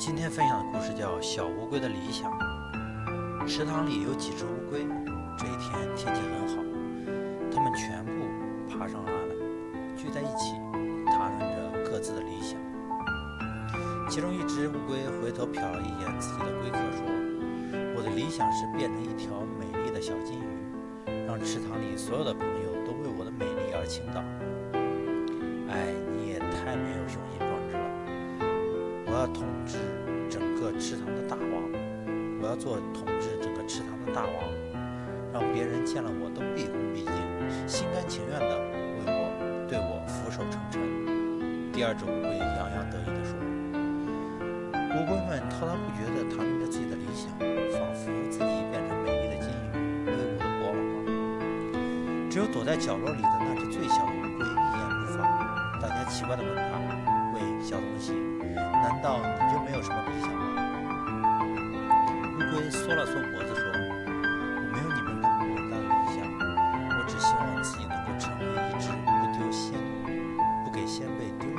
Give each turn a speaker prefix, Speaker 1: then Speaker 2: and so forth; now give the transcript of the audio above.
Speaker 1: 今天分享的故事叫《小乌龟的理想》。池塘里有几只乌龟，这一天天气很好，它们全部爬上了岸了，聚在一起谈论着各自的理想。其中一只乌龟回头瞟了一眼自己的龟壳，说：“我的理想是变成一条美丽的小金鱼，让池塘里所有的朋友都为我的美丽而倾倒。”要统治整个池塘的大王，我要做统治整个池塘的大王，让别人见了我都毕恭毕敬，心甘情愿的为我对我俯首称臣。第二只乌龟洋洋得意地说：“乌龟们滔滔不绝地谈论着自己的理想，仿佛自己变成美丽的金鱼，威武的国王了。只有躲在角落里的那只最小的乌龟一言不发。大家奇怪地问他：‘小东西，难道你就没有什么理想吗？乌龟缩了缩脖子说：“我没有你们那么伟大的理想，我只希望自己能够成为一只不丢仙，不给先辈丢。”